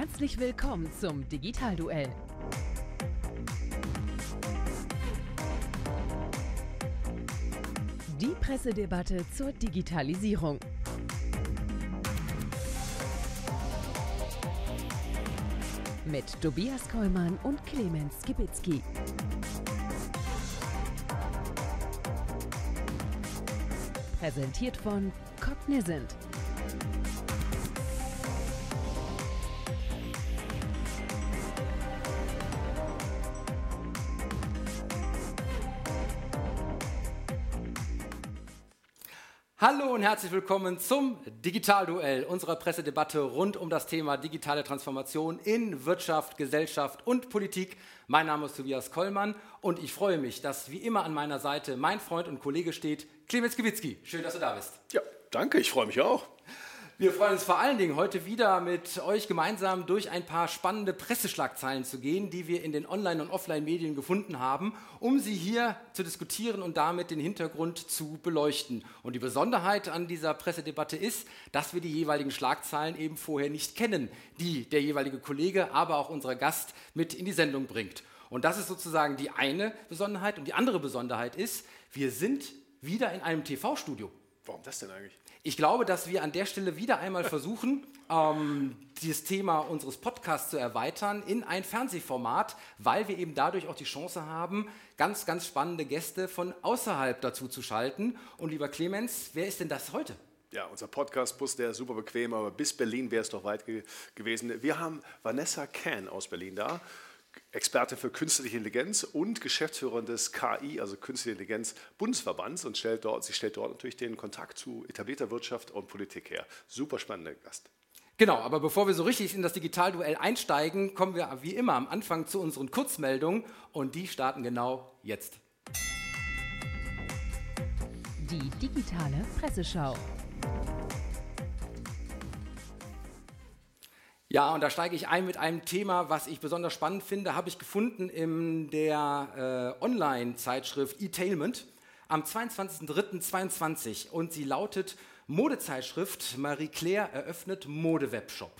Herzlich willkommen zum Digitalduell. Die Pressedebatte zur Digitalisierung. Mit Tobias Kollmann und Clemens Skibitzky. Präsentiert von Cognizant. Hallo und herzlich willkommen zum Digitalduell, unserer Pressedebatte rund um das Thema digitale Transformation in Wirtschaft, Gesellschaft und Politik. Mein Name ist Tobias Kollmann und ich freue mich, dass wie immer an meiner Seite mein Freund und Kollege steht, Clemens Gewitzki. Schön, dass du da bist. Ja, danke, ich freue mich auch. Wir freuen uns vor allen Dingen, heute wieder mit euch gemeinsam durch ein paar spannende Presseschlagzeilen zu gehen, die wir in den Online- und Offline-Medien gefunden haben, um sie hier zu diskutieren und damit den Hintergrund zu beleuchten. Und die Besonderheit an dieser Pressedebatte ist, dass wir die jeweiligen Schlagzeilen eben vorher nicht kennen, die der jeweilige Kollege, aber auch unser Gast mit in die Sendung bringt. Und das ist sozusagen die eine Besonderheit. Und die andere Besonderheit ist, wir sind wieder in einem TV-Studio. Warum das denn eigentlich? Ich glaube, dass wir an der Stelle wieder einmal versuchen, ähm, dieses Thema unseres Podcasts zu erweitern in ein Fernsehformat, weil wir eben dadurch auch die Chance haben, ganz, ganz spannende Gäste von außerhalb dazu zu schalten. Und lieber Clemens, wer ist denn das heute? Ja, unser Podcast-Bus, der ist super bequem, aber bis Berlin wäre es doch weit ge gewesen. Wir haben Vanessa Kahn aus Berlin da. Experte für künstliche Intelligenz und Geschäftsführerin des KI, also Künstliche Intelligenz Bundesverbands und stellt dort, sie stellt dort natürlich den Kontakt zu etablierter Wirtschaft und Politik her. Super spannender Gast. Genau, aber bevor wir so richtig in das Digitalduell einsteigen, kommen wir wie immer am Anfang zu unseren Kurzmeldungen und die starten genau jetzt. Die digitale Presseschau. Ja, und da steige ich ein mit einem Thema, was ich besonders spannend finde, habe ich gefunden in der äh, Online-Zeitschrift E-Tailment am 22.03.22 und sie lautet Modezeitschrift Marie Claire eröffnet Modewebshop.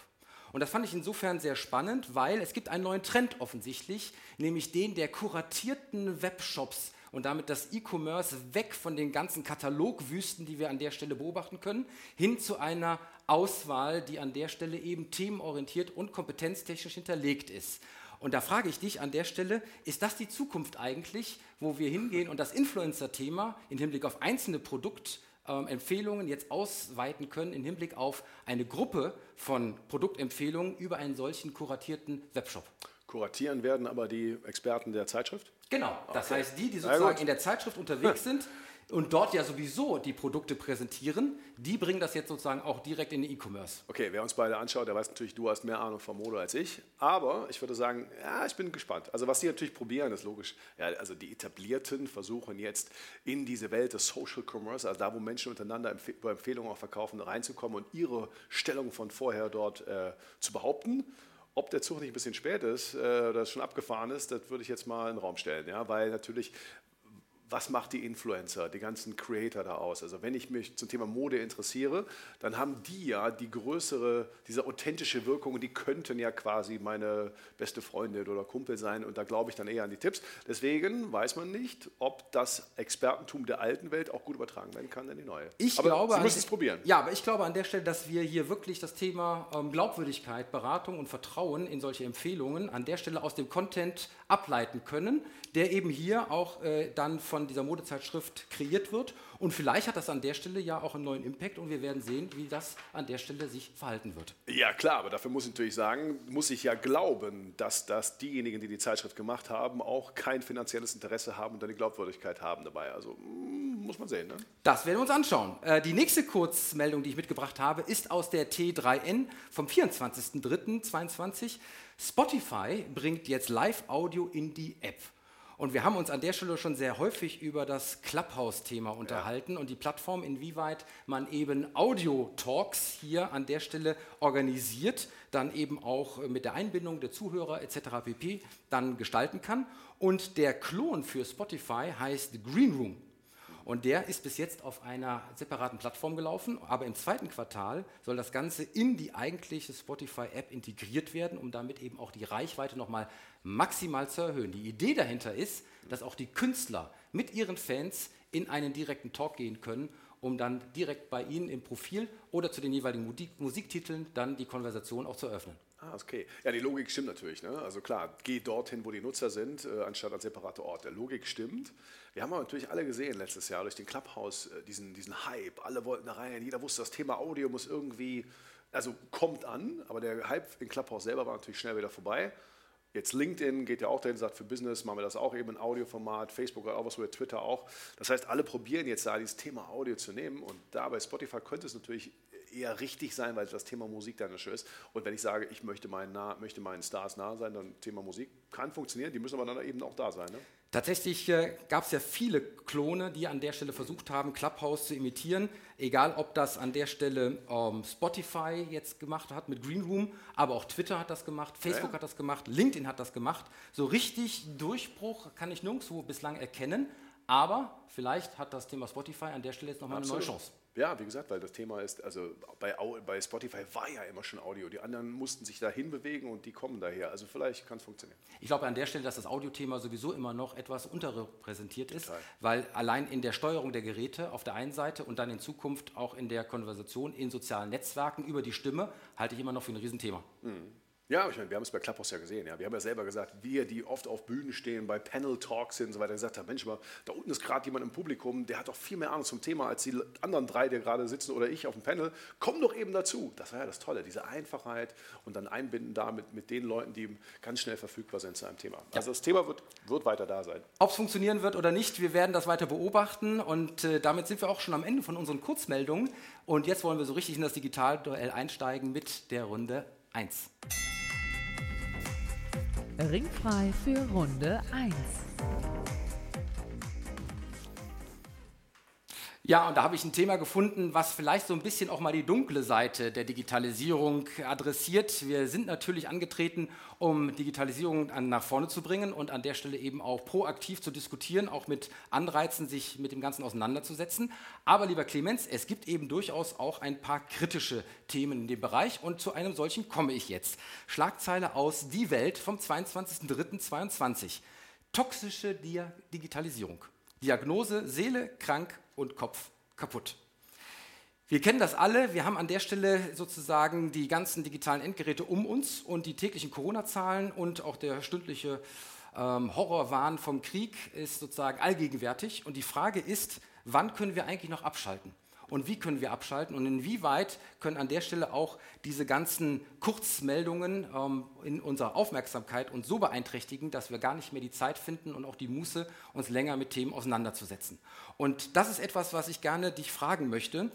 Und das fand ich insofern sehr spannend, weil es gibt einen neuen Trend offensichtlich, nämlich den der kuratierten Webshops und damit das E-Commerce weg von den ganzen Katalogwüsten, die wir an der Stelle beobachten können, hin zu einer Auswahl, die an der Stelle eben themenorientiert und kompetenztechnisch hinterlegt ist. Und da frage ich dich an der Stelle, ist das die Zukunft eigentlich, wo wir hingehen und das Influencer-Thema im Hinblick auf einzelne Produktempfehlungen jetzt ausweiten können, im Hinblick auf eine Gruppe von Produktempfehlungen über einen solchen kuratierten Webshop? Kuratieren werden aber die Experten der Zeitschrift? Genau, das okay. heißt, die, die sozusagen in der Zeitschrift unterwegs sind und dort ja sowieso die Produkte präsentieren, die bringen das jetzt sozusagen auch direkt in den E-Commerce. Okay, wer uns beide anschaut, der weiß natürlich, du hast mehr Ahnung von Mode als ich. Aber ich würde sagen, ja, ich bin gespannt. Also was die natürlich probieren, ist logisch. Ja, also die Etablierten versuchen jetzt in diese Welt des Social Commerce, also da, wo Menschen untereinander über Empfehlungen auch verkaufen, reinzukommen und ihre Stellung von vorher dort äh, zu behaupten. Ob der Zug nicht ein bisschen spät ist äh, oder schon abgefahren ist, das würde ich jetzt mal in den Raum stellen. Ja? Weil natürlich was macht die Influencer, die ganzen Creator da aus? Also wenn ich mich zum Thema Mode interessiere, dann haben die ja die größere, diese authentische Wirkung und die könnten ja quasi meine beste Freundin oder Kumpel sein und da glaube ich dann eher an die Tipps. Deswegen weiß man nicht, ob das Expertentum der alten Welt auch gut übertragen werden kann in die neue. Ich aber glaube, Sie müssen es probieren. Ja, aber ich glaube an der Stelle, dass wir hier wirklich das Thema ähm, Glaubwürdigkeit, Beratung und Vertrauen in solche Empfehlungen an der Stelle aus dem Content ableiten können, der eben hier auch äh, dann von dieser Modezeitschrift kreiert wird. Und vielleicht hat das an der Stelle ja auch einen neuen Impact und wir werden sehen, wie das an der Stelle sich verhalten wird. Ja, klar, aber dafür muss ich natürlich sagen, muss ich ja glauben, dass das diejenigen, die die Zeitschrift gemacht haben, auch kein finanzielles Interesse haben und eine Glaubwürdigkeit haben dabei. Also mm, muss man sehen. Ne? Das werden wir uns anschauen. Äh, die nächste Kurzmeldung, die ich mitgebracht habe, ist aus der T3N vom 24.03.2022. Spotify bringt jetzt Live-Audio in die App. Und wir haben uns an der Stelle schon sehr häufig über das Clubhouse-Thema unterhalten ja. und die Plattform, inwieweit man eben Audio-Talks hier an der Stelle organisiert, dann eben auch mit der Einbindung der Zuhörer etc. pp. dann gestalten kann. Und der Klon für Spotify heißt Green Room. Und der ist bis jetzt auf einer separaten Plattform gelaufen, aber im zweiten Quartal soll das Ganze in die eigentliche Spotify-App integriert werden, um damit eben auch die Reichweite nochmal maximal zu erhöhen. Die Idee dahinter ist, dass auch die Künstler mit ihren Fans in einen direkten Talk gehen können, um dann direkt bei ihnen im Profil oder zu den jeweiligen Musik Musiktiteln dann die Konversation auch zu eröffnen. Ah, okay. Ja, die Logik stimmt natürlich. Ne? Also klar, geh dorthin, wo die Nutzer sind, äh, anstatt als separater Ort. Der Logik stimmt. Wir haben aber natürlich alle gesehen letztes Jahr durch den Clubhouse äh, diesen, diesen Hype. Alle wollten da rein. Jeder wusste, das Thema Audio muss irgendwie, also kommt an. Aber der Hype in Clubhouse selber war natürlich schnell wieder vorbei. Jetzt LinkedIn geht ja auch dahin, sagt für Business machen wir das auch eben in Audioformat, Facebook hat auch was, Twitter auch. Das heißt, alle probieren jetzt da dieses Thema Audio zu nehmen und da bei Spotify könnte es natürlich eher richtig sein, weil das Thema Musik dann ist. Und wenn ich sage, ich möchte meinen, nah, möchte meinen Stars nah sein, dann Thema Musik kann funktionieren, die müssen aber dann eben auch da sein. Ne? Tatsächlich äh, gab es ja viele Klone, die an der Stelle versucht haben, Clubhouse zu imitieren. Egal, ob das an der Stelle ähm, Spotify jetzt gemacht hat mit Green Room, aber auch Twitter hat das gemacht, Facebook ja, ja. hat das gemacht, LinkedIn hat das gemacht. So richtig Durchbruch kann ich nirgendwo bislang erkennen. Aber vielleicht hat das Thema Spotify an der Stelle jetzt nochmal eine neue Chance. Ja, wie gesagt, weil das Thema ist, also bei, bei Spotify war ja immer schon Audio. Die anderen mussten sich dahin bewegen und die kommen daher. Also vielleicht kann es funktionieren. Ich glaube an der Stelle, dass das Audiothema sowieso immer noch etwas unterrepräsentiert ist, Total. weil allein in der Steuerung der Geräte auf der einen Seite und dann in Zukunft auch in der Konversation in sozialen Netzwerken über die Stimme halte ich immer noch für ein Riesenthema. Mhm. Ja, ich meine, wir haben es bei Clubhouse ja gesehen. Ja. Wir haben ja selber gesagt, wir, die oft auf Bühnen stehen, bei Panel-Talks sind und so weiter, gesagt haben, Mensch, mal, da unten ist gerade jemand im Publikum, der hat doch viel mehr Ahnung zum Thema als die anderen drei, die gerade sitzen oder ich auf dem Panel. Komm doch eben dazu. Das war ja das Tolle, diese Einfachheit und dann einbinden damit mit den Leuten, die ganz schnell verfügbar sind zu einem Thema. Ja. Also das Thema wird, wird weiter da sein. Ob es funktionieren wird oder nicht, wir werden das weiter beobachten und äh, damit sind wir auch schon am Ende von unseren Kurzmeldungen. Und jetzt wollen wir so richtig in das Digitalduell einsteigen mit der Runde 1. Ringfrei für Runde 1. Ja, und da habe ich ein Thema gefunden, was vielleicht so ein bisschen auch mal die dunkle Seite der Digitalisierung adressiert. Wir sind natürlich angetreten, um Digitalisierung nach vorne zu bringen und an der Stelle eben auch proaktiv zu diskutieren, auch mit Anreizen, sich mit dem Ganzen auseinanderzusetzen. Aber lieber Clemens, es gibt eben durchaus auch ein paar kritische Themen in dem Bereich und zu einem solchen komme ich jetzt. Schlagzeile aus Die Welt vom 22.03.22. Toxische Digitalisierung. Diagnose Seele krank und Kopf kaputt. Wir kennen das alle. Wir haben an der Stelle sozusagen die ganzen digitalen Endgeräte um uns und die täglichen Corona-Zahlen und auch der stündliche ähm, Horrorwahn vom Krieg ist sozusagen allgegenwärtig. Und die Frage ist, wann können wir eigentlich noch abschalten? Und wie können wir abschalten? Und inwieweit können an der Stelle auch diese ganzen Kurzmeldungen ähm, in unserer Aufmerksamkeit uns so beeinträchtigen, dass wir gar nicht mehr die Zeit finden und auch die Muße, uns länger mit Themen auseinanderzusetzen? Und das ist etwas, was ich gerne dich fragen möchte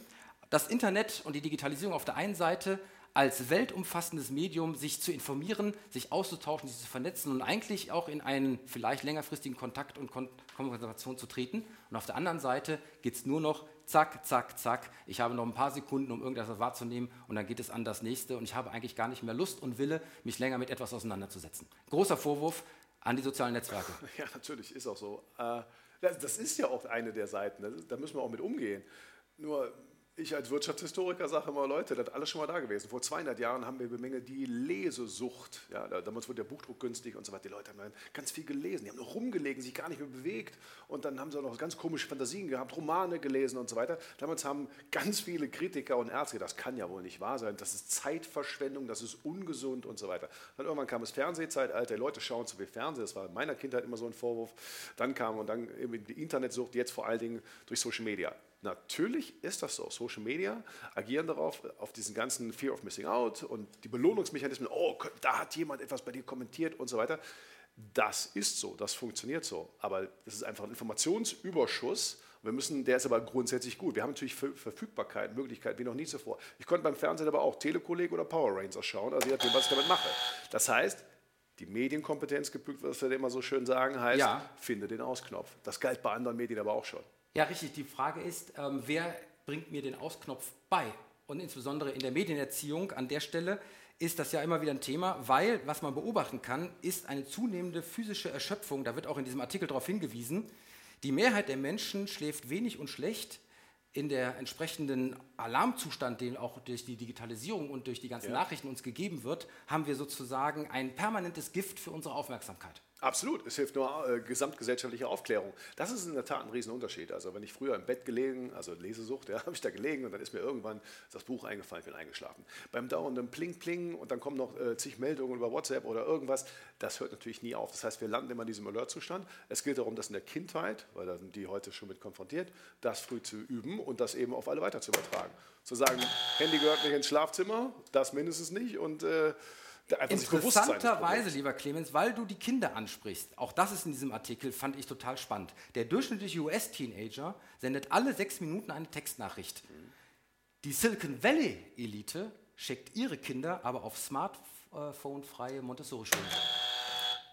das Internet und die Digitalisierung auf der einen Seite als weltumfassendes Medium sich zu informieren, sich auszutauschen, sich zu vernetzen und eigentlich auch in einen vielleicht längerfristigen Kontakt und Kon Kommunikation zu treten. Und auf der anderen Seite geht es nur noch zack, zack, zack. Ich habe noch ein paar Sekunden, um irgendetwas wahrzunehmen und dann geht es an das nächste und ich habe eigentlich gar nicht mehr Lust und Wille, mich länger mit etwas auseinanderzusetzen. Großer Vorwurf an die sozialen Netzwerke. Ja, natürlich, ist auch so. Äh, das ist ja auch eine der Seiten, da müssen wir auch mit umgehen. Nur ich als Wirtschaftshistoriker sage immer, Leute, das ist alles schon mal da gewesen. Vor 200 Jahren haben wir bemängelt die Lesesucht. Ja, damals wurde der Buchdruck günstig und so weiter. Die Leute haben ganz viel gelesen. Die haben noch rumgelegen, sich gar nicht mehr bewegt. Und dann haben sie auch noch ganz komische Fantasien gehabt, Romane gelesen und so weiter. Damals haben ganz viele Kritiker und Ärzte, das kann ja wohl nicht wahr sein. Das ist Zeitverschwendung, das ist ungesund und so weiter. Dann irgendwann kam das Fernsehzeitalter. Die Leute schauen zu viel Fernsehen. Das war in meiner Kindheit immer so ein Vorwurf. Dann kam und dann eben die Internetsucht, jetzt vor allen Dingen durch Social Media. Natürlich ist das so. Social Media agieren darauf, auf diesen ganzen Fear of Missing Out und die Belohnungsmechanismen, oh, da hat jemand etwas bei dir kommentiert und so weiter. Das ist so, das funktioniert so. Aber das ist einfach ein Informationsüberschuss. Wir müssen, der ist aber grundsätzlich gut. Wir haben natürlich Verfügbarkeit, Möglichkeiten wie noch nie zuvor. Ich konnte beim Fernsehen aber auch Telekolleg oder Power Rangers schauen, also je nachdem, was ich damit mache. Das heißt, die Medienkompetenz geprüft, was wir immer so schön sagen, heißt, ja. finde den Ausknopf. Das galt bei anderen Medien aber auch schon. Ja, richtig. Die Frage ist, ähm, wer bringt mir den Ausknopf bei? Und insbesondere in der Medienerziehung an der Stelle ist das ja immer wieder ein Thema, weil, was man beobachten kann, ist eine zunehmende physische Erschöpfung, da wird auch in diesem Artikel darauf hingewiesen, Die Mehrheit der Menschen schläft wenig und schlecht. In der entsprechenden Alarmzustand, den auch durch die Digitalisierung und durch die ganzen Ja. Nachrichten uns gegeben wird, haben wir sozusagen ein permanentes Gift für unsere Aufmerksamkeit. Absolut, es hilft nur äh, gesamtgesellschaftliche Aufklärung. Das ist in der Tat ein Riesenunterschied. Also wenn ich früher im Bett gelegen, also Lesesucht, ja, habe ich da gelegen und dann ist mir irgendwann das Buch eingefallen, ich bin eingeschlafen. Beim dauernden Pling Pling und dann kommen noch äh, zig Meldungen über WhatsApp oder irgendwas, das hört natürlich nie auf. Das heißt, wir landen immer in diesem Alert-Zustand. Es geht darum, das in der Kindheit, weil da sind die heute schon mit konfrontiert, das früh zu üben und das eben auf alle weiter zu übertragen. Zu sagen, Handy gehört nicht ins Schlafzimmer, das mindestens nicht und äh, Interessanterweise, lieber Clemens, weil du die Kinder ansprichst, auch das ist in diesem Artikel, fand ich total spannend. Der durchschnittliche US-Teenager sendet alle sechs Minuten eine Textnachricht. Die Silicon Valley-Elite schickt ihre Kinder aber auf Smartphone-freie Montessori-Schulen.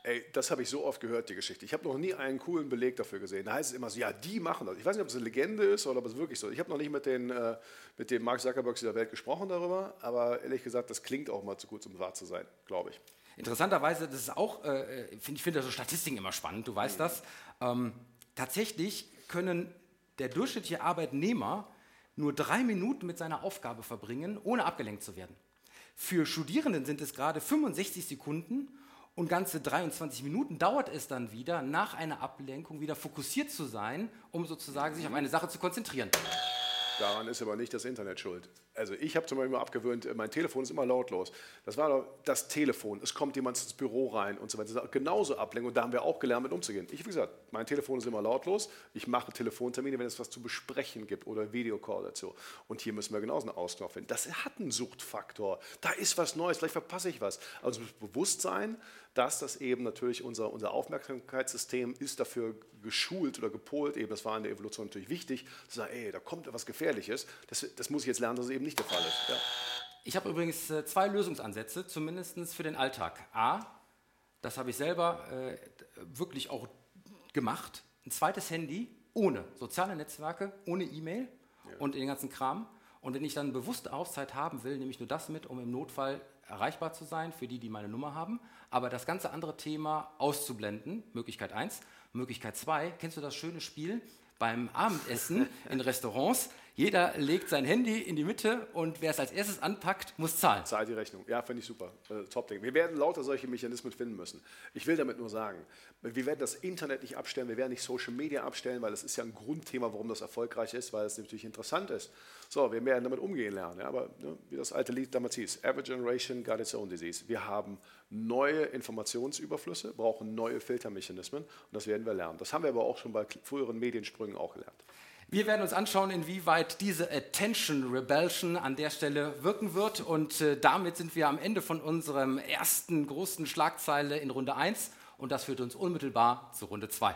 Ey, das habe ich so oft gehört, die Geschichte. Ich habe noch nie einen coolen Beleg dafür gesehen. Da heißt es immer so, ja, die machen das. Ich weiß nicht, ob es eine Legende ist oder ob es wirklich so ist. Ich habe noch nicht mit den, äh, mit den Mark Zuckerbergs dieser Welt gesprochen darüber, aber ehrlich gesagt, das klingt auch mal zu gut, um wahr zu sein, glaube ich. Interessanterweise, das ist auch, äh, find, ich finde so Statistiken immer spannend, du weißt das. Ähm, tatsächlich können der durchschnittliche Arbeitnehmer nur drei Minuten mit seiner Aufgabe verbringen, ohne abgelenkt zu werden. Für Studierenden sind es gerade 65 Sekunden und ganze 23 Minuten dauert es dann wieder, nach einer Ablenkung wieder fokussiert zu sein, um sozusagen sich auf eine Sache zu konzentrieren. Daran ist aber nicht das Internet schuld. Also ich habe zum Beispiel mal abgewöhnt, äh, mein Telefon ist immer lautlos. Das war doch das Telefon. Es kommt jemand ins Büro rein und so weiter. Genauso Ablenkung. Da haben wir auch gelernt, mit umzugehen. Ich, wie gesagt, mein Telefon ist immer lautlos. Ich mache Telefontermine, wenn es was zu besprechen gibt oder Videocall dazu. Und hier müssen wir genauso einen Ausknopf finden. Das hat einen Suchtfaktor. Da ist was Neues. Vielleicht verpasse ich was. Also bewusst sein, dass das eben natürlich unser, unser Aufmerksamkeitssystem ist dafür geschult oder gepolt, eben das war in der Evolution natürlich wichtig, zu sagen, ey, da kommt etwas Gefährliches, das, das muss ich jetzt lernen, dass es eben nicht der Fall ist. Ja. Ich habe übrigens äh, zwei Lösungsansätze, zumindest für den Alltag. A, das habe ich selber äh, wirklich auch gemacht, ein zweites Handy ohne soziale Netzwerke, ohne E-Mail und den ganzen Kram. Und wenn ich dann bewusste Auszeit haben will, nehme ich nur das mit, um im Notfall erreichbar zu sein für die, die meine Nummer haben. Aber das ganze andere Thema auszublenden, Möglichkeit 1. Möglichkeit 2, kennst du das schöne Spiel beim Abendessen in Restaurants? Jeder legt sein Handy in die Mitte und wer es als erstes anpackt, muss zahlen. Zahlt die Rechnung. Ja, finde ich super. Äh, Top-Ding. Wir werden lauter solche Mechanismen finden müssen. Ich will damit nur sagen, wir werden das Internet nicht abstellen, wir werden nicht Social Media abstellen, weil das ist ja ein Grundthema, warum das erfolgreich ist, weil es natürlich interessant ist. So, wir werden damit umgehen lernen. Ja, aber ne, wie das alte Lied damals hieß, Every Generation got its own disease. Wir haben neue Informationsüberflüsse, brauchen neue Filtermechanismen und das werden wir lernen. Das haben wir aber auch schon bei früheren Mediensprüngen auch gelernt. Wir werden uns anschauen, inwieweit diese Attention Rebellion an der Stelle wirken wird. Und äh, damit sind wir am Ende von unserem ersten großen Schlagzeile in Runde 1. Und das führt uns unmittelbar zu Runde 2.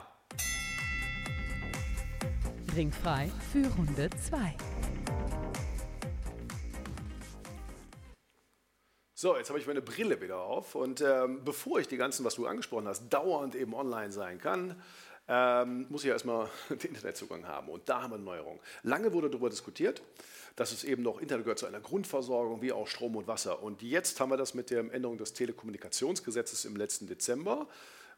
Ringfrei für Runde 2. So, jetzt habe ich meine Brille wieder auf und ähm, bevor ich die ganzen, was du angesprochen hast, dauernd eben online sein kann, ähm, muss ich ja erstmal den Internetzugang haben. Und da haben wir eine Neuerung. Lange wurde darüber diskutiert, dass es eben noch Internet gehört zu einer Grundversorgung, wie auch Strom und Wasser. Und jetzt haben wir das mit der Änderung des Telekommunikationsgesetzes im letzten Dezember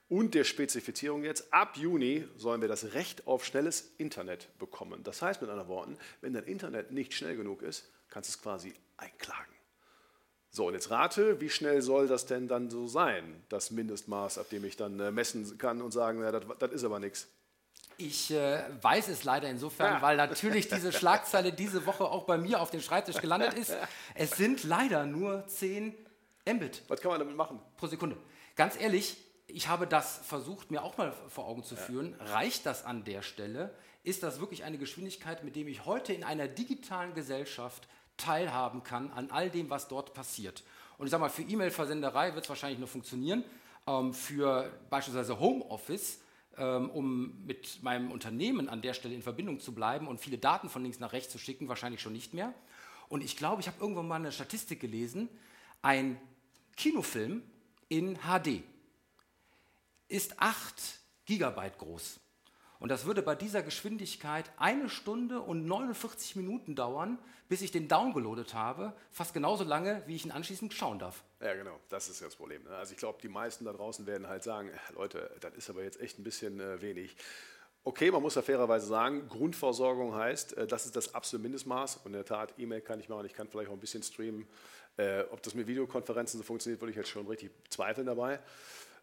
und der Spezifizierung jetzt. Ab Juni sollen wir das Recht auf schnelles Internet bekommen. Das heißt mit anderen Worten, wenn dein Internet nicht schnell genug ist, kannst du es quasi einklagen. So, und jetzt rate, wie schnell soll das denn dann so sein, das Mindestmaß, ab dem ich dann äh, messen kann und sagen, ja, das, ist aber nichts. Ich äh, weiß es leider insofern, Ja. weil natürlich diese Schlagzeile diese Woche auch bei mir auf dem Schreibtisch gelandet ist. Es sind leider nur 10 Mbit Was kann man damit machen? pro Sekunde. Ganz ehrlich, ich habe das versucht, mir auch mal vor Augen zu führen. Reicht das an der Stelle? Ist das wirklich eine Geschwindigkeit, mit dem ich heute in einer digitalen Gesellschaft teilhaben kann an all dem, was dort passiert? Und ich sage mal, für E-Mail-Versenderei wird es wahrscheinlich nur funktionieren. Ähm, für beispielsweise Homeoffice, ähm, um mit meinem Unternehmen an der Stelle in Verbindung zu bleiben und viele Daten von links nach rechts zu schicken, wahrscheinlich schon nicht mehr. Und ich glaube, ich habe irgendwann mal eine Statistik gelesen, ein Kinofilm in HD ist 8 Gigabyte groß. Und das würde bei dieser Geschwindigkeit eine Stunde und 49 Minuten dauern, bis ich den downgeloadet habe. Fast genauso lange, wie ich ihn anschließend schauen darf. Ja, genau, das ist das Problem. ne? Also ich glaube, die meisten da draußen werden halt sagen, äh, Leute, das ist aber jetzt echt ein bisschen äh, wenig. Okay, man muss ja fairerweise sagen, Grundversorgung heißt, äh, das ist das absolute Mindestmaß. Und in der Tat, E-Mail kann ich machen, ich kann vielleicht auch ein bisschen streamen. Äh, ob das mit Videokonferenzen so funktioniert, würde ich jetzt schon richtig zweifeln dabei.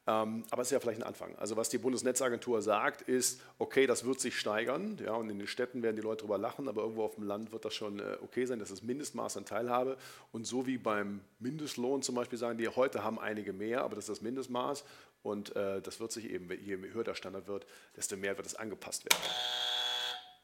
Ähm, aber es ist ja vielleicht ein Anfang. Also was die Bundesnetzagentur sagt, ist, okay, das wird sich steigern. Ja, und in den Städten werden die Leute darüber lachen, aber irgendwo auf dem Land wird das schon äh, okay sein, dass das Mindestmaß an Teilhabe. Und so wie beim Mindestlohn zum Beispiel sagen die, heute haben einige mehr, aber das ist das Mindestmaß. Und äh, das wird sich eben, je höher der Standard wird, desto mehr wird es angepasst werden.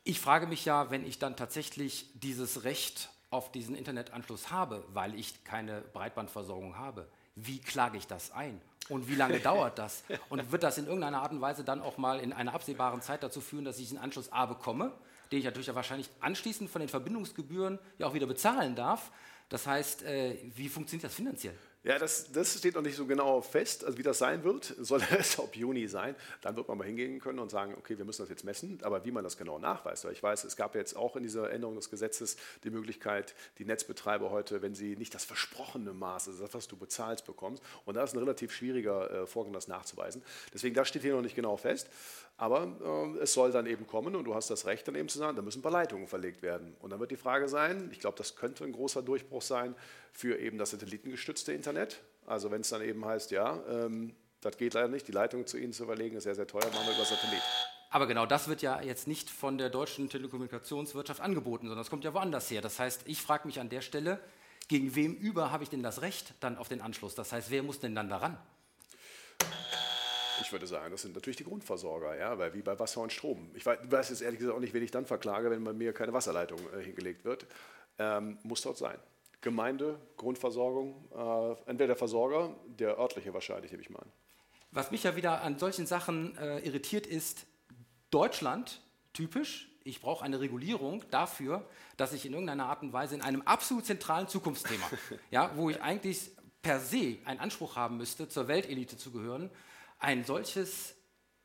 Ich frage mich ja, wenn ich dann tatsächlich dieses Recht auf diesen Internetanschluss habe, weil ich keine Breitbandversorgung habe, wie klage ich das ein? Und wie lange dauert das? Und wird das in irgendeiner Art und Weise dann auch mal in einer absehbaren Zeit dazu führen, dass ich einen Anschluss A bekomme, den ich natürlich ja wahrscheinlich anschließend von den Verbindungsgebühren ja auch wieder bezahlen darf? Das heißt, äh, wie funktioniert das finanziell? Ja, das, das, steht noch nicht so genau fest, also wie das sein wird. Soll es ab Juni sein? Dann wird man mal hingehen können und sagen, okay, wir müssen das jetzt messen, aber wie man das genau nachweist. Weil ich weiß, es gab jetzt auch in dieser Änderung des Gesetzes die Möglichkeit, die Netzbetreiber heute, wenn sie nicht das versprochene Maß, also das, was du bezahlst, bekommst, und da ist ein relativ schwieriger äh, Vorgang, das nachzuweisen. Deswegen, das steht hier noch nicht genau fest. Aber äh, es soll dann eben kommen und du hast das Recht dann eben zu sagen, da müssen ein paar Leitungen verlegt werden. Und dann wird die Frage sein, ich glaube, das könnte ein großer Durchbruch sein für eben das satellitengestützte Internet. Also wenn es dann eben heißt, ja, ähm, das geht leider nicht, die Leitung zu Ihnen zu verlegen, ist sehr, sehr teuer, machen wir über Satellit. Aber genau das wird ja jetzt nicht von der deutschen Telekommunikationswirtschaft angeboten, sondern es kommt ja woanders her. Das heißt, ich frage mich an der Stelle, gegen wem über habe ich denn das Recht dann auf den Anschluss? Das heißt, wer muss denn dann daran? Ich würde sagen, das sind natürlich die Grundversorger, ja, weil wie bei Wasser und Strom. Ich weiß, jetzt ehrlich gesagt auch nicht, wen ich dann verklage, wenn bei mir keine Wasserleitung äh, hingelegt wird. Ähm, muss dort sein. Gemeinde, Grundversorgung, äh, entweder der Versorger, der örtliche wahrscheinlich, nehme ich mal an. Was mich ja wieder an solchen Sachen äh, irritiert, ist Deutschland typisch. Ich brauche eine Regulierung dafür, dass ich in irgendeiner Art und Weise in einem absolut zentralen Zukunftsthema, ja, wo ich eigentlich per se einen Anspruch haben müsste, zur Weltelite zu gehören, ein solches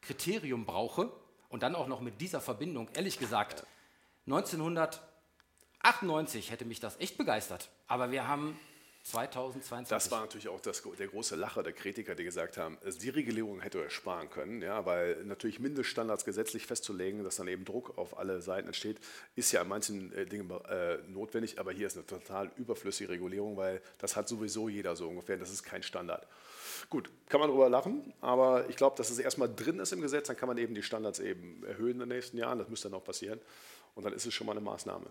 Kriterium brauche und dann auch noch mit dieser Verbindung, ehrlich gesagt, 1998 hätte mich das echt begeistert. Aber wir haben 2022. Das war natürlich auch das, der große Lacher der Kritiker, die gesagt haben, also die Regulierung hätte er sparen können, ja, weil natürlich Mindeststandards gesetzlich festzulegen, dass dann eben Druck auf alle Seiten entsteht, ist ja an manchen äh, Dingen äh, notwendig, aber hier ist eine total überflüssige Regulierung, weil das hat sowieso jeder so ungefähr, das ist kein Standard. Gut, kann man darüber lachen, aber ich glaube, dass es erstmal drin ist im Gesetz, dann kann man eben die Standards eben erhöhen in den nächsten Jahren, das müsste dann auch passieren und dann ist es schon mal eine Maßnahme.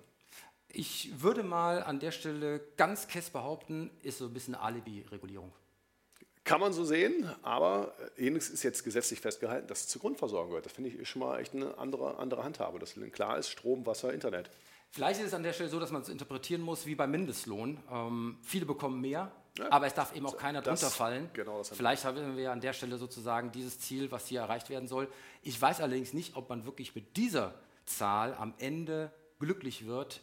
Ich würde mal an der Stelle ganz kess behaupten, ist so ein bisschen Alibi-Regulierung. Kann man so sehen, aber ähnliches ist jetzt gesetzlich festgehalten, dass es zur Grundversorgung gehört. Das finde ich schon mal echt eine andere, andere Handhabe, dass klar ist, Strom, Wasser, Internet. Vielleicht ist es an der Stelle so, dass man es interpretieren muss wie beim Mindestlohn. Ähm, viele bekommen mehr, ja, aber es darf eben auch keiner das, drunter fallen. Genau Vielleicht haben wir an der Stelle sozusagen dieses Ziel, was hier erreicht werden soll. Ich weiß allerdings nicht, ob man wirklich mit dieser Zahl am Ende glücklich wird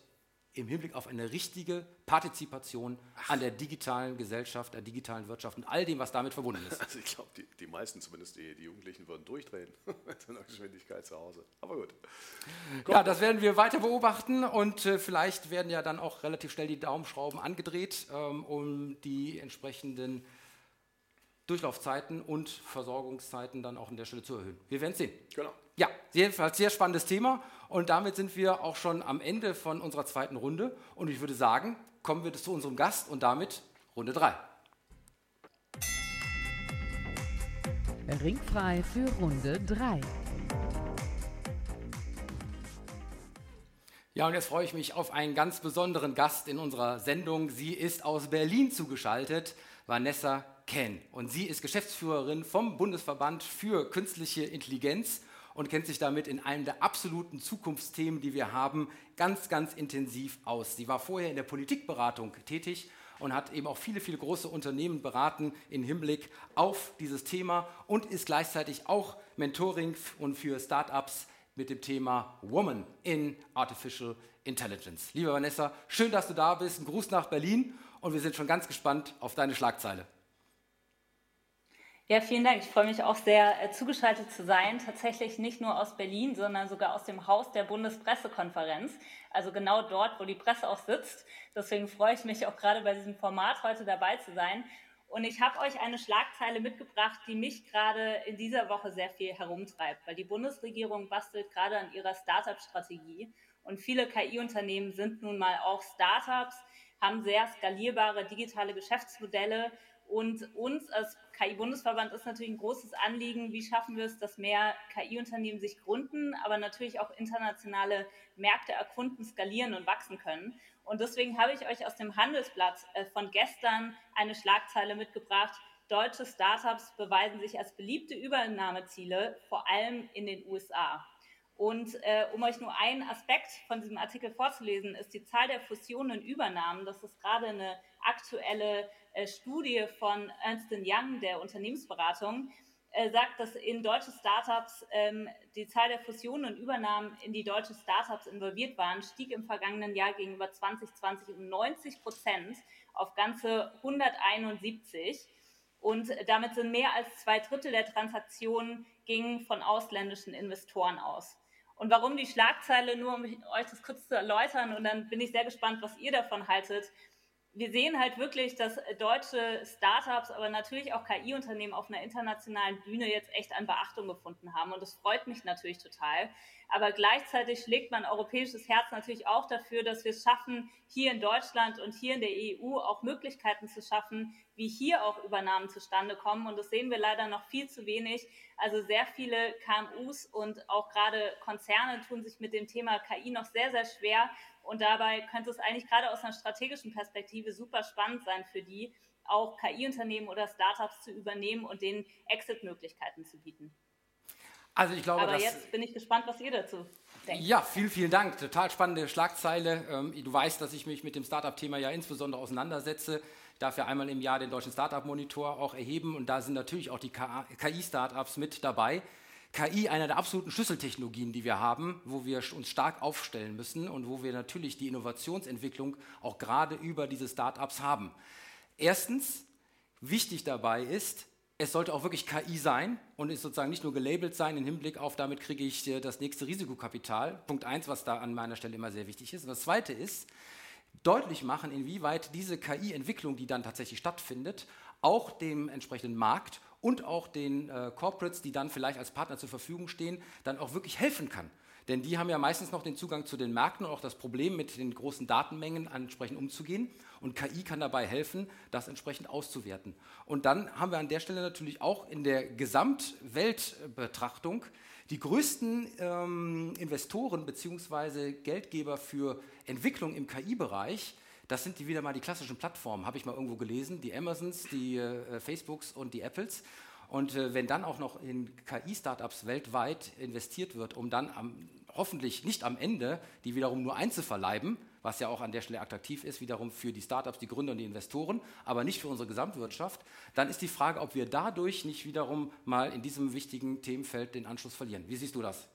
im Hinblick auf eine richtige Partizipation an der digitalen Gesellschaft, der digitalen Wirtschaft und all dem, was damit verbunden ist. Also ich glaube, die, die, meisten, zumindest die, die, Jugendlichen, würden durchdrehen mit einer Geschwindigkeit zu Hause. Aber gut. Komm. Ja, das werden wir weiter beobachten und äh, vielleicht werden ja dann auch relativ schnell die Daumenschrauben angedreht, ähm, um die entsprechenden Durchlaufzeiten und Versorgungszeiten dann auch an der Stelle zu erhöhen. Wir werden sehen. Genau. Ja, jedenfalls sehr spannendes Thema und damit sind wir auch schon am Ende von unserer zweiten Runde und ich würde sagen, kommen wir zu unserem Gast und damit Runde 3. Ringfrei für Runde 3. Ja, und jetzt freue ich mich auf einen ganz besonderen Gast in unserer Sendung. Sie ist aus Berlin zugeschaltet, Vanessa Ken. Und sie ist Geschäftsführerin vom Bundesverband für künstliche Intelligenz und kennt sich damit in einem der absoluten Zukunftsthemen, die wir haben, ganz, ganz intensiv aus. Sie war vorher in der Politikberatung tätig und hat eben auch viele, viele große Unternehmen beraten im Hinblick auf dieses Thema und ist gleichzeitig auch Mentoring und für Startups mit dem Thema Woman in Artificial Intelligence. Liebe Vanessa, schön, dass du da bist. Ein Gruß nach Berlin und wir sind schon ganz gespannt auf deine Schlagzeile. Ja, vielen Dank. Ich freue mich auch sehr, äh, zugeschaltet zu sein. Tatsächlich nicht nur aus Berlin, sondern sogar aus dem Haus der Bundespressekonferenz. Also genau dort, wo die Presse auch sitzt. Deswegen freue ich mich auch gerade bei diesem Format heute dabei zu sein. Und ich habe euch eine Schlagzeile mitgebracht, die mich gerade in dieser Woche sehr viel herumtreibt, weil die Bundesregierung bastelt gerade an ihrer Startup-Strategie. Und viele KI-Unternehmen sind nun mal auch Startups, haben sehr skalierbare digitale Geschäftsmodelle. Und uns als KI-Bundesverband ist natürlich ein großes Anliegen, wie schaffen wir es, dass mehr KI-Unternehmen sich gründen, aber natürlich auch internationale Märkte erkunden, skalieren und wachsen können. Und deswegen habe ich euch aus dem Handelsblatt äh, von gestern eine Schlagzeile mitgebracht. Deutsche Startups beweisen sich als beliebte Übernahmeziele, vor allem in den USA. Und äh, um euch nur einen Aspekt von diesem Artikel vorzulesen, ist die Zahl der Fusionen und Übernahmen. Das ist gerade eine aktuelle Studie von Ernst Young, der Unternehmensberatung äh, sagt, dass in deutsche Startups ähm, die Zahl der Fusionen und Übernahmen in die deutschen Startups involviert waren, stieg im vergangenen Jahr gegenüber 2020 um 90 Prozent auf ganze 171. Und damit sind mehr als zwei Drittel der Transaktionen gingen von ausländischen Investoren aus. Und warum die Schlagzeile, nur um euch das kurz zu erläutern, und dann bin ich sehr gespannt, was ihr davon haltet, wir sehen halt wirklich, dass deutsche Startups, aber natürlich auch KI-Unternehmen auf einer internationalen Bühne jetzt echt an Beachtung gefunden haben. Und das freut mich natürlich total. Aber gleichzeitig schlägt mein europäisches Herz natürlich auch dafür, dass wir es schaffen, hier in Deutschland und hier in der EU auch Möglichkeiten zu schaffen, wie hier auch Übernahmen zustande kommen. Und das sehen wir leider noch viel zu wenig. Also sehr viele KMUs und auch gerade Konzerne tun sich mit dem Thema KI noch sehr, sehr schwer. Und dabei könnte es eigentlich gerade aus einer strategischen Perspektive super spannend sein für die, auch KI-Unternehmen oder Startups zu übernehmen und denen Exit-Möglichkeiten zu bieten. Also ich glaube, Aber jetzt bin ich gespannt, was ihr dazu denkt. Ja, vielen, vielen Dank. Total spannende Schlagzeile. Ähm, du weißt, dass ich mich mit dem Startup-Thema ja insbesondere auseinandersetze. Ich darf ja einmal im Jahr den deutschen Startup-Monitor auch erheben und da sind natürlich auch die KI-Startups mit dabei. KI einer der absoluten Schlüsseltechnologien, die wir haben, wo wir uns stark aufstellen müssen und wo wir natürlich die Innovationsentwicklung auch gerade über diese Startups haben. Erstens, wichtig dabei ist, es sollte auch wirklich KI sein und es sozusagen nicht nur gelabelt sein im Hinblick auf, damit kriege ich äh, das nächste Risikokapital. Punkt eins, was da an meiner Stelle immer sehr wichtig ist. Und das zweite ist, deutlich machen, inwieweit diese KI-Entwicklung, die dann tatsächlich stattfindet, auch dem entsprechenden Markt und auch den äh, Corporates, die dann vielleicht als Partner zur Verfügung stehen, dann auch wirklich helfen kann. Denn die haben ja meistens noch den Zugang zu den Märkten und auch das Problem, mit den großen Datenmengen entsprechend umzugehen. Und KI kann dabei helfen, das entsprechend auszuwerten. Und dann haben wir an der Stelle natürlich auch in der Gesamtweltbetrachtung die größten ähm, Investoren bzw. Geldgeber für Entwicklung im KI-Bereich. Das sind die wieder mal die klassischen Plattformen, habe ich mal irgendwo gelesen, die Amazons, die äh, Facebooks und die Apples. Und äh, wenn dann auch noch in KI-Startups weltweit investiert wird, um dann am, hoffentlich nicht am Ende die wiederum nur einzuverleiben, was ja auch an der Stelle attraktiv ist, wiederum für die Startups, die Gründer und die Investoren, aber nicht für unsere Gesamtwirtschaft, dann ist die Frage, ob wir dadurch nicht wiederum mal in diesem wichtigen Themenfeld den Anschluss verlieren. Wie siehst du das?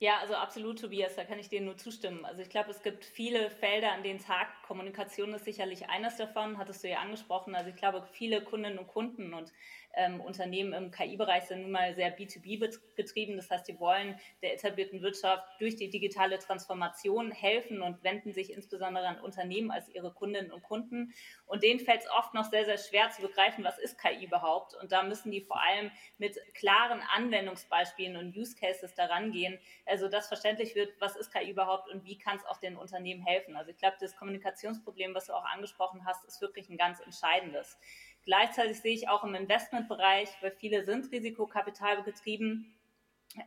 Ja, also absolut, Tobias, da kann ich dir nur zustimmen. Also ich glaube, es gibt viele Felder, an denen es hakt. Kommunikation ist sicherlich eines davon, hattest du ja angesprochen. Also ich glaube, viele Kundinnen und Kunden und ähm, Unternehmen im KI-Bereich sind nun mal sehr B2B getrieben. Das heißt, die wollen der etablierten Wirtschaft durch die digitale Transformation helfen und wenden sich insbesondere an Unternehmen als ihre Kundinnen und Kunden. Und denen fällt es oft noch sehr, sehr schwer zu begreifen, was ist KI überhaupt. Und da müssen die vor allem mit klaren Anwendungsbeispielen und Use Cases daran gehen, also dass verständlich wird, was ist KI überhaupt und wie kann es auch den Unternehmen helfen. Also ich glaube, das Kommunikationsproblem, was du auch angesprochen hast, ist wirklich ein ganz entscheidendes. Gleichzeitig sehe ich auch im Investmentbereich, weil viele sind Risikokapital getrieben,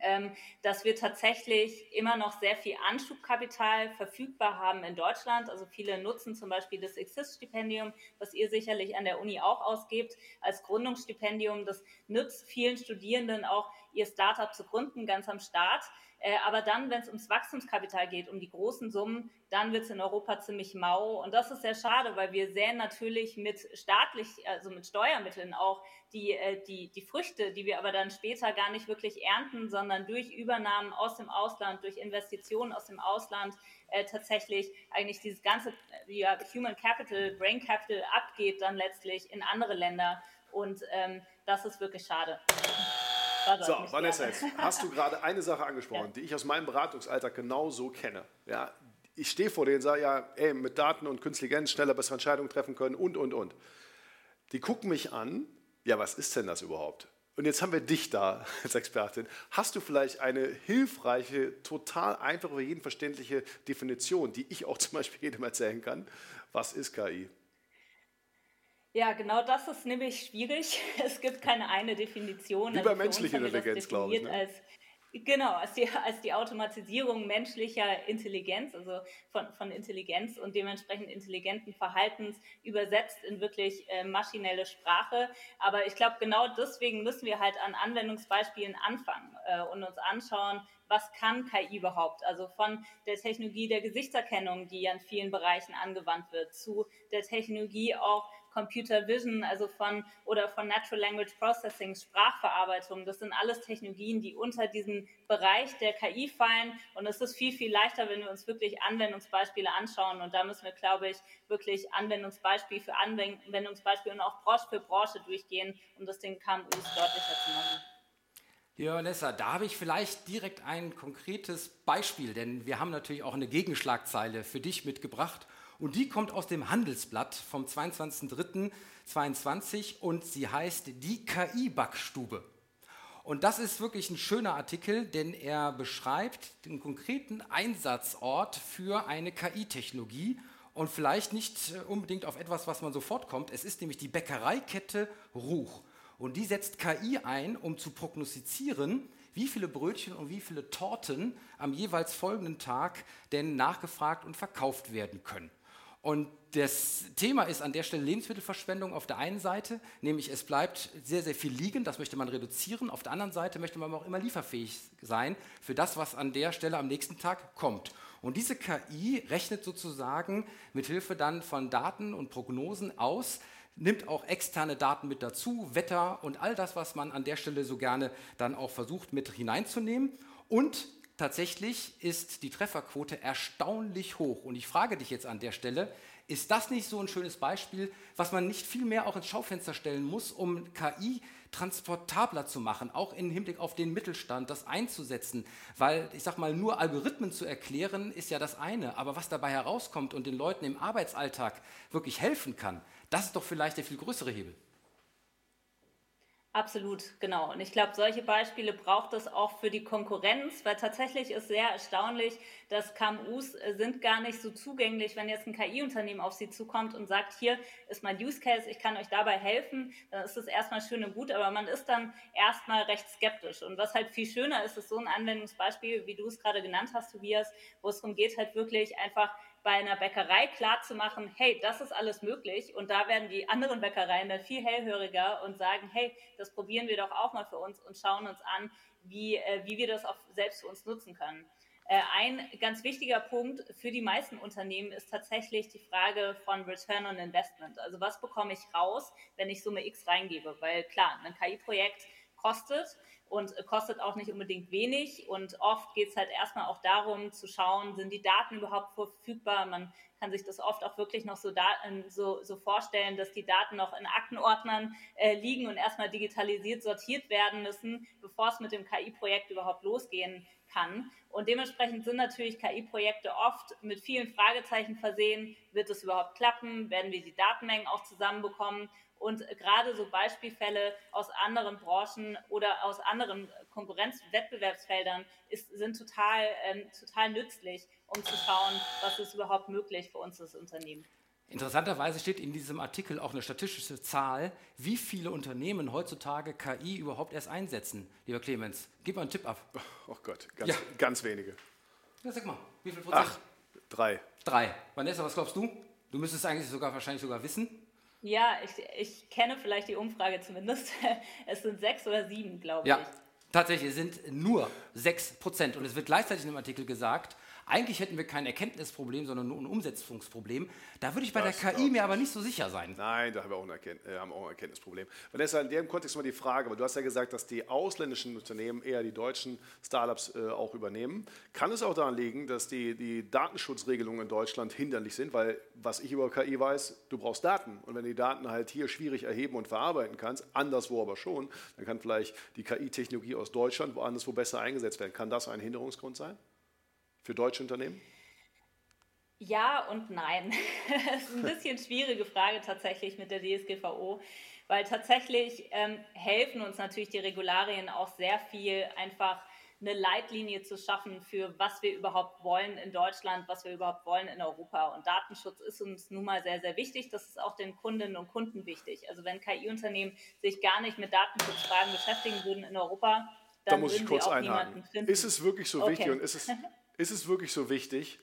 ähm, dass wir tatsächlich immer noch sehr viel Anschubkapital verfügbar haben in Deutschland. Also viele nutzen zum Beispiel das Exist-Stipendium, was ihr sicherlich an der Uni auch ausgebt, als Gründungsstipendium. Das nützt vielen Studierenden auch, ihr Startup zu gründen, ganz am Start. Äh, aber dann, wenn es ums Wachstumskapital geht, um die großen Summen, dann wird es in Europa ziemlich mau. Und das ist sehr schade, weil wir sehen natürlich mit staatlich, also mit Steuermitteln auch die, äh, die, die Früchte, die wir aber dann später gar nicht wirklich ernten, sondern durch Übernahmen aus dem Ausland, durch Investitionen aus dem Ausland äh, tatsächlich eigentlich dieses ganze äh, ja, Human Capital, Brain Capital abgeht dann letztlich in andere Länder. Und ähm, das ist wirklich schade. So, Vanessa, jetzt hast du gerade eine Sache angesprochen, ja. die ich aus meinem Beratungsalter genauso kenne. Ja, ich stehe vor denen und sage, ja, ey, mit Daten und Künstliche Intelligenz schneller bessere Entscheidungen treffen können und, und, und. Die gucken mich an, ja, was ist denn das überhaupt? Und jetzt haben wir dich da als Expertin. Hast du vielleicht eine hilfreiche, total einfache, für jeden verständliche Definition, die ich auch zum Beispiel jedem erzählen kann? Was ist KI? Ja, genau das ist nämlich schwierig. Es gibt keine eine Definition. Wie bei also menschlicher Intelligenz, glaube ich. Ne? Als, Genau, als die, als die Automatisierung menschlicher Intelligenz, also von, von Intelligenz und dementsprechend intelligenten Verhaltens übersetzt in wirklich äh, maschinelle Sprache. Aber ich glaube, genau deswegen müssen wir halt an Anwendungsbeispielen anfangen äh, und uns anschauen, was kann KI überhaupt? Also von der Technologie der Gesichtserkennung, die an vielen Bereichen angewandt wird, zu der Technologie auch Computer Vision, also von oder von Natural Language Processing, Sprachverarbeitung. Das sind alles Technologien, die unter diesen Bereich der KI fallen. Und es ist viel, viel leichter, wenn wir uns wirklich Anwendungsbeispiele anschauen. Und da müssen wir, glaube ich, wirklich Anwendungsbeispiel für Anwendungsbeispiel und auch Branche für Branche durchgehen, um das den KMUs deutlicher zu machen. Ja, Vanessa, da habe ich vielleicht direkt ein konkretes Beispiel, denn wir haben natürlich auch eine Gegenschlagzeile für dich mitgebracht. Und die kommt aus dem Handelsblatt vom 22.03.22 und sie heißt Die KI-Backstube. Und das ist wirklich ein schöner Artikel, denn er beschreibt den konkreten Einsatzort für eine KI-Technologie und vielleicht nicht unbedingt auf etwas, was man sofort kommt. Es ist nämlich die Bäckereikette Ruch. Und die setzt KI ein, um zu prognostizieren, wie viele Brötchen und wie viele Torten am jeweils folgenden Tag denn nachgefragt und verkauft werden können. Und das Thema ist an der Stelle Lebensmittelverschwendung auf der einen Seite, nämlich es bleibt sehr, sehr viel liegen, das möchte man reduzieren. Auf der anderen Seite möchte man auch immer lieferfähig sein für das, was an der Stelle am nächsten Tag kommt. Und diese KI rechnet sozusagen mit Hilfe dann von Daten und Prognosen aus, nimmt auch externe Daten mit dazu, Wetter und all das, was man an der Stelle so gerne dann auch versucht mit hineinzunehmen und tatsächlich ist die Trefferquote erstaunlich hoch. Und ich frage dich jetzt an der Stelle, ist das nicht so ein schönes Beispiel, was man nicht viel mehr auch ins Schaufenster stellen muss, um KI transportabler zu machen, auch im Hinblick auf den Mittelstand, das einzusetzen? Weil ich sage mal, nur Algorithmen zu erklären, ist ja das eine, aber was dabei herauskommt und den Leuten im Arbeitsalltag wirklich helfen kann, das ist doch vielleicht der viel größere Hebel. Absolut, genau. Und ich glaube, solche Beispiele braucht es auch für die Konkurrenz, weil tatsächlich ist sehr erstaunlich, dass KMUs äh, sind gar nicht so zugänglich, wenn jetzt ein KI-Unternehmen auf sie zukommt und sagt, hier ist mein Use Case, ich kann euch dabei helfen, dann ist das erstmal schön und gut, aber man ist dann erstmal recht skeptisch. Und was halt viel schöner ist, ist so ein Anwendungsbeispiel, wie du es gerade genannt hast, Tobias, wo es darum geht, halt wirklich einfach bei einer Bäckerei klarzumachen, hey, das ist alles möglich. Und da werden die anderen Bäckereien dann viel hellhöriger und sagen, hey, das probieren wir doch auch mal für uns und schauen uns an, wie, äh, wie wir das auch selbst für uns nutzen können. Äh, ein ganz wichtiger Punkt für die meisten Unternehmen ist tatsächlich die Frage von Return on Investment. Also was bekomme ich raus, wenn ich Summe X reingebe? Weil klar, ein KI-Projekt kostet und kostet auch nicht unbedingt wenig. Und oft geht es halt erstmal auch darum zu schauen, sind die Daten überhaupt verfügbar. Man kann sich das oft auch wirklich noch so, Daten, so, so vorstellen, dass die Daten noch in Aktenordnern äh, liegen und erstmal digitalisiert sortiert werden müssen, bevor es mit dem KI-Projekt überhaupt losgehen kann. Und dementsprechend sind natürlich KI-Projekte oft mit vielen Fragezeichen versehen. Wird es überhaupt klappen? Werden wir die Datenmengen auch zusammenbekommen? Und gerade so Beispielfälle aus anderen Branchen oder aus anderen Konkurrenzwettbewerbsfeldern sind total, ähm, total nützlich, um zu schauen, was ist überhaupt möglich für uns als Unternehmen. Interessanterweise steht in diesem Artikel auch eine statistische Zahl, wie viele Unternehmen heutzutage KI überhaupt erst einsetzen. Lieber Clemens, gib mal einen Tipp ab. Oh Gott, ganz, ja. ganz wenige. Ja, sag mal, wie viel Prozent? Ach, drei. Drei. Vanessa, was glaubst du? Du müsstest eigentlich sogar wahrscheinlich sogar wissen. Ja, ich, ich kenne vielleicht die Umfrage zumindest. Es sind sechs oder sieben, glaube ja, ich. Ja, tatsächlich, es sind nur sechs Prozent. Und es wird gleichzeitig in dem Artikel gesagt, eigentlich hätten wir kein Erkenntnisproblem, sondern nur ein Umsetzungsproblem. Da würde ich bei das der KI mir aber nicht so sicher sein. Nein, da haben wir auch ein, Erkennt äh, haben auch ein Erkenntnisproblem. Vanessa, in dem Kontext mal die Frage, weil du hast ja gesagt, dass die ausländischen Unternehmen eher die deutschen Startups äh, auch übernehmen. Kann es auch daran liegen, dass die, die Datenschutzregelungen in Deutschland hinderlich sind? Weil, was ich über KI weiß, du brauchst Daten. Und wenn du die Daten halt hier schwierig erheben und verarbeiten kannst, anderswo aber schon, dann kann vielleicht die KI-Technologie aus Deutschland woanders wo besser eingesetzt werden. Kann das ein Hinderungsgrund sein? Für deutsche Unternehmen? Ja und nein. das ist ein bisschen schwierige Frage tatsächlich mit der DSGVO, weil tatsächlich ähm, helfen uns natürlich die Regularien auch sehr viel einfach eine Leitlinie zu schaffen für was wir überhaupt wollen in Deutschland, was wir überhaupt wollen in Europa. Und Datenschutz ist uns nun mal sehr, sehr wichtig. Das ist auch den Kundinnen und Kunden wichtig. Also wenn KI-Unternehmen sich gar nicht mit Datenschutzfragen beschäftigen würden in Europa, dann da muss würden ich kurz auch einhaken. Ist es wirklich so Okay. wichtig und ist es, ist es wirklich so wichtig,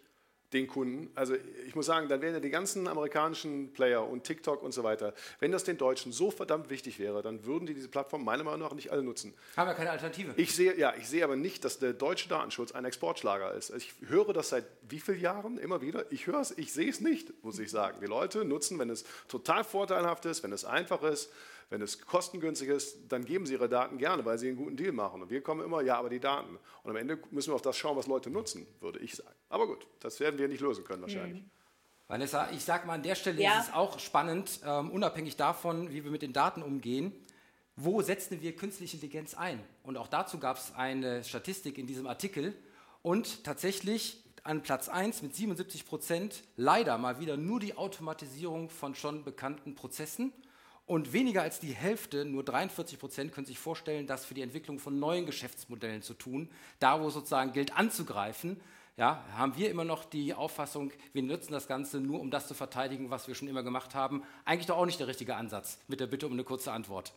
den Kunden, also ich muss sagen, dann wären ja die ganzen amerikanischen Player und TikTok und so weiter, wenn das den Deutschen so verdammt wichtig wäre, dann würden die diese Plattform meiner Meinung nach nicht alle nutzen. Haben wir keine Alternative. Ich sehe, ja, ich sehe aber nicht, dass der deutsche Datenschutz ein Exportschlager ist. Also ich höre das seit wie vielen Jahren immer wieder. Ich höre es, ich sehe es nicht, muss ich sagen. Die Leute nutzen, wenn es total vorteilhaft ist, wenn es einfach ist, wenn es kostengünstig ist, dann geben sie ihre Daten gerne, weil sie einen guten Deal machen. Und wir kommen immer, ja, aber die Daten. Und am Ende müssen wir auf das schauen, was Leute nutzen, würde ich sagen. Aber gut, das werden wir nicht lösen können wahrscheinlich. Vanessa, ich sag mal, an der Stelle Ja. ist es auch spannend, ähm, unabhängig davon, wie wir mit den Daten umgehen, wo setzen wir künstliche Intelligenz ein? Und auch dazu gab es eine Statistik in diesem Artikel. Und tatsächlich an Platz 1 mit 77 Prozent leider mal wieder nur die Automatisierung von schon bekannten Prozessen. Und weniger als die Hälfte, nur 43 Prozent, können sich vorstellen, das für die Entwicklung von neuen Geschäftsmodellen zu tun. Da, wo es sozusagen gilt, anzugreifen, ja, haben wir immer noch die Auffassung, wir nutzen das Ganze nur, um das zu verteidigen, was wir schon immer gemacht haben. Eigentlich doch auch nicht der richtige Ansatz. Mit der Bitte um eine kurze Antwort.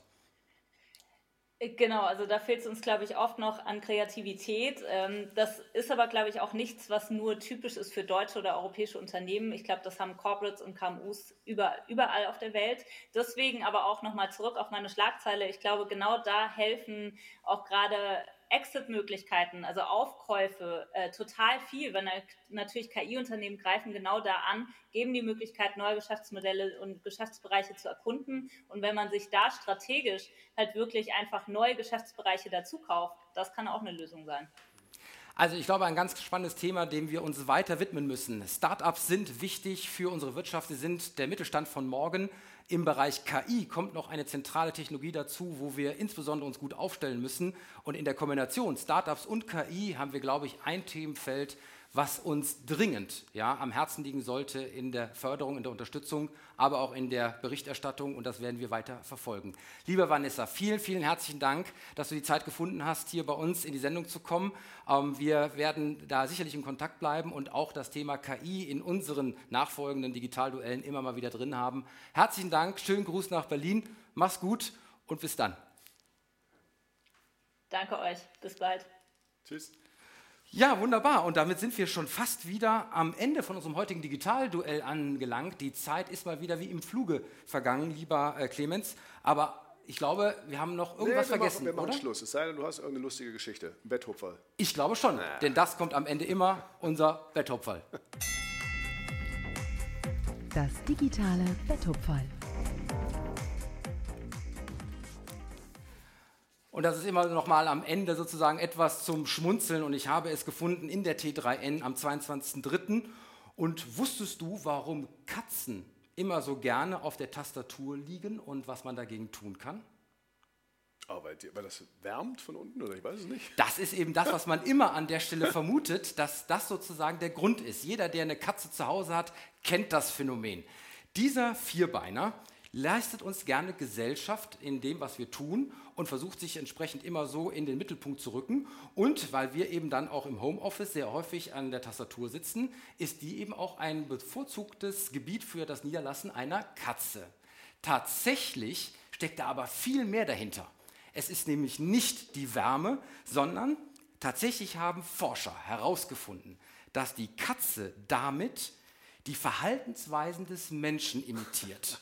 Genau, also da fehlt es uns, glaube ich, oft noch an Kreativität. Ähm, das ist aber, glaube ich, auch nichts, was nur typisch ist für deutsche oder europäische Unternehmen. Ich glaube, das haben Corporates und KMUs über, überall auf der Welt. Deswegen aber auch nochmal zurück auf meine Schlagzeile. Ich glaube, genau da helfen auch gerade Exit-Möglichkeiten, also Aufkäufe, äh, total viel, weil na- natürlich KI-Unternehmen greifen genau da an, geben die Möglichkeit, neue Geschäftsmodelle und Geschäftsbereiche zu erkunden. Und wenn man sich da strategisch halt wirklich einfach neue Geschäftsbereiche dazu kauft, das kann auch eine Lösung sein. Also ich glaube, ein ganz spannendes Thema, dem wir uns weiter widmen müssen. Startups sind wichtig für unsere Wirtschaft, sie sind der Mittelstand von morgen. Im Bereich KI kommt noch eine zentrale Technologie dazu, wo wir insbesondere uns gut aufstellen müssen. Und in der Kombination Startups und KI haben wir, glaube ich, ein Themenfeld, was uns dringend ja, am Herzen liegen sollte in der Förderung, in der Unterstützung, aber auch in der Berichterstattung und das werden wir weiter verfolgen. Liebe Vanessa, vielen, vielen herzlichen Dank, dass du die Zeit gefunden hast, hier bei uns in die Sendung zu kommen. Ähm, wir werden da sicherlich in Kontakt bleiben und auch das Thema KI in unseren nachfolgenden Digitalduellen immer mal wieder drin haben. Herzlichen Dank, schönen Gruß nach Berlin, mach's gut und bis dann. Danke euch. Bis bald. Tschüss. Ja, wunderbar. Und damit sind wir schon fast wieder am Ende von unserem heutigen Digitalduell angelangt. Die Zeit ist mal wieder wie im Fluge vergangen, lieber äh, Clemens. Aber ich glaube, wir haben noch irgendwas wir vergessen, machen, wir machen oder? Schluss. Es sei denn, du hast irgendeine lustige Geschichte. Betthupferl. Ich glaube schon, denn das kommt am Ende immer unser Betthopferl. Das digitale Betthupferl. Und das ist immer noch mal am Ende sozusagen etwas zum Schmunzeln. Und ich habe es gefunden in der T3N am 22.03. Und wusstest du, warum Katzen immer so gerne auf der Tastatur liegen und was man dagegen tun kann? Oh, weil, die, weil das wärmt von unten oder ich weiß es nicht. Das ist eben das, was man immer an der Stelle vermutet, dass das sozusagen der Grund ist. Jeder, der eine Katze zu Hause hat, kennt das Phänomen. Dieser Vierbeiner leistet uns gerne Gesellschaft in dem, was wir tun und versucht sich entsprechend immer so in den Mittelpunkt zu rücken. Und weil wir eben dann auch im Homeoffice sehr häufig an der Tastatur sitzen, ist die eben auch ein bevorzugtes Gebiet für das Niederlassen einer Katze. Tatsächlich steckt da aber viel mehr dahinter. Es ist nämlich nicht die Wärme, sondern tatsächlich haben Forscher herausgefunden, dass die Katze damit die Verhaltensweisen des Menschen imitiert.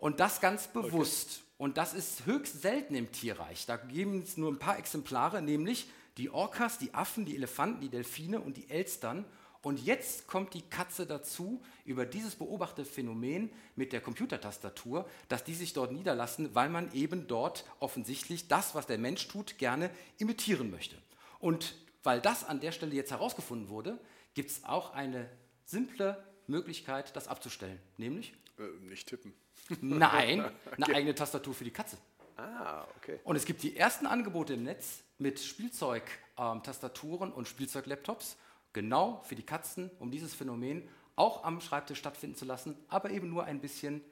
Und das ganz bewusst. Und das ist höchst selten im Tierreich. Da geben es nur ein paar Exemplare, nämlich die Orcas, die Affen, die Elefanten, die Delfine und die Elstern. Und jetzt kommt die Katze dazu über dieses beobachtete Phänomen mit der Computertastatur, dass die sich dort niederlassen, weil man eben dort offensichtlich das, was der Mensch tut, gerne imitieren möchte. Und weil das an der Stelle jetzt herausgefunden wurde, gibt es auch eine simple Möglichkeit, das abzustellen. Nämlich, Äh, nicht tippen. Nein, eine eigene Tastatur für die Katze. Ah, okay. Und es gibt die ersten Angebote im Netz mit Spielzeug-Tastaturen und Spielzeug-Laptops, genau für die Katzen, um dieses Phänomen auch am Schreibtisch stattfinden zu lassen, aber eben nur ein bisschen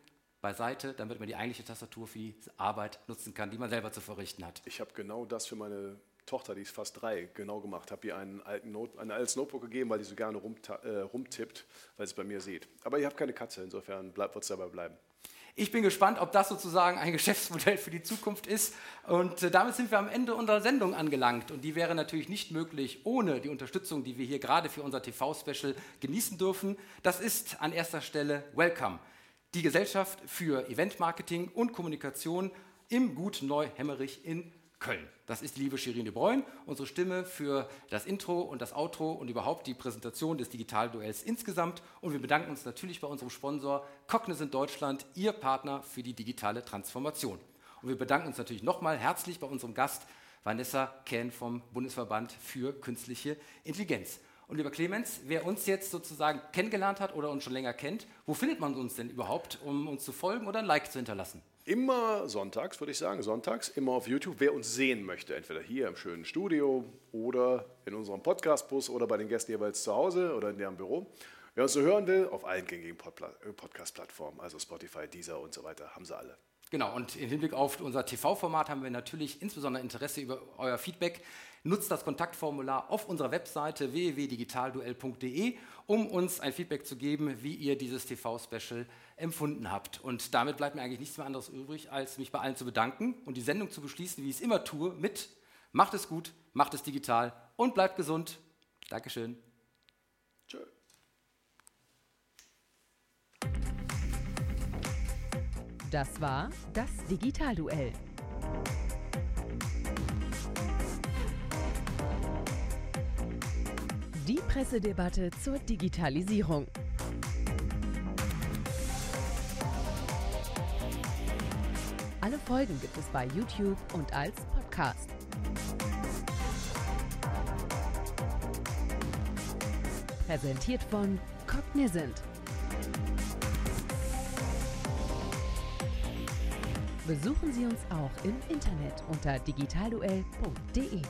beiseite, damit man die eigentliche Tastatur für die Arbeit nutzen kann, die man selber zu verrichten hat. Ich habe genau das für meine Tochter, die ist fast drei, genau gemacht. Habe ihr einen alten Note, ein altes Notebook gegeben, weil die so gerne äh, rumtippt, weil sie es bei mir sieht. Aber ich habe keine Katze, insofern wird es dabei bleiben. Ich bin gespannt, ob das sozusagen ein Geschäftsmodell für die Zukunft ist. Und äh, damit sind wir am Ende unserer Sendung angelangt. Und die wäre natürlich nicht möglich ohne die Unterstützung, die wir hier gerade für unser TV-Special genießen dürfen. Das ist an erster Stelle Welcome, die Gesellschaft für Eventmarketing und Kommunikation im Gut Neu-Hemmerich in Köln. Das ist die liebe Shirin de Bruyne, unsere Stimme für das Intro und das Outro und überhaupt die Präsentation des Digitalduells insgesamt. Und wir bedanken uns natürlich bei unserem Sponsor Cognizant Deutschland, Ihr Partner für die digitale Transformation. Und wir bedanken uns natürlich nochmal herzlich bei unserem Gast Vanessa Ken vom Bundesverband für künstliche Intelligenz. Und lieber Clemens, wer uns jetzt sozusagen kennengelernt hat oder uns schon länger kennt, wo findet man uns denn überhaupt, um uns zu folgen oder ein Like zu hinterlassen? Immer sonntags, würde ich sagen, sonntags, immer auf YouTube, wer uns sehen möchte, entweder hier im schönen Studio oder in unserem Podcastbus oder bei den Gästen jeweils zu Hause oder in deren Büro. Wer uns so hören will, auf allen gängigen äh, Podcast-Plattformen, also Spotify, Deezer und so weiter, haben sie alle. Genau, und im Hinblick auf unser TV-Format haben wir natürlich insbesondere Interesse über euer Feedback. Nutzt das Kontaktformular auf unserer Webseite www.digitalduell.de, um uns ein Feedback zu geben, wie ihr dieses TV-Special empfunden habt. Und damit bleibt mir eigentlich nichts mehr anderes übrig, als mich bei allen zu bedanken und die Sendung zu beschließen, wie ich es immer tue, mit macht es gut, macht es digital und bleibt gesund. Dankeschön. Das war das Digitalduell. Die Pressedebatte zur Digitalisierung. Alle Folgen gibt es bei YouTube und als Podcast. Präsentiert von Cognizant. Besuchen Sie uns auch im Internet unter digitalduell.de.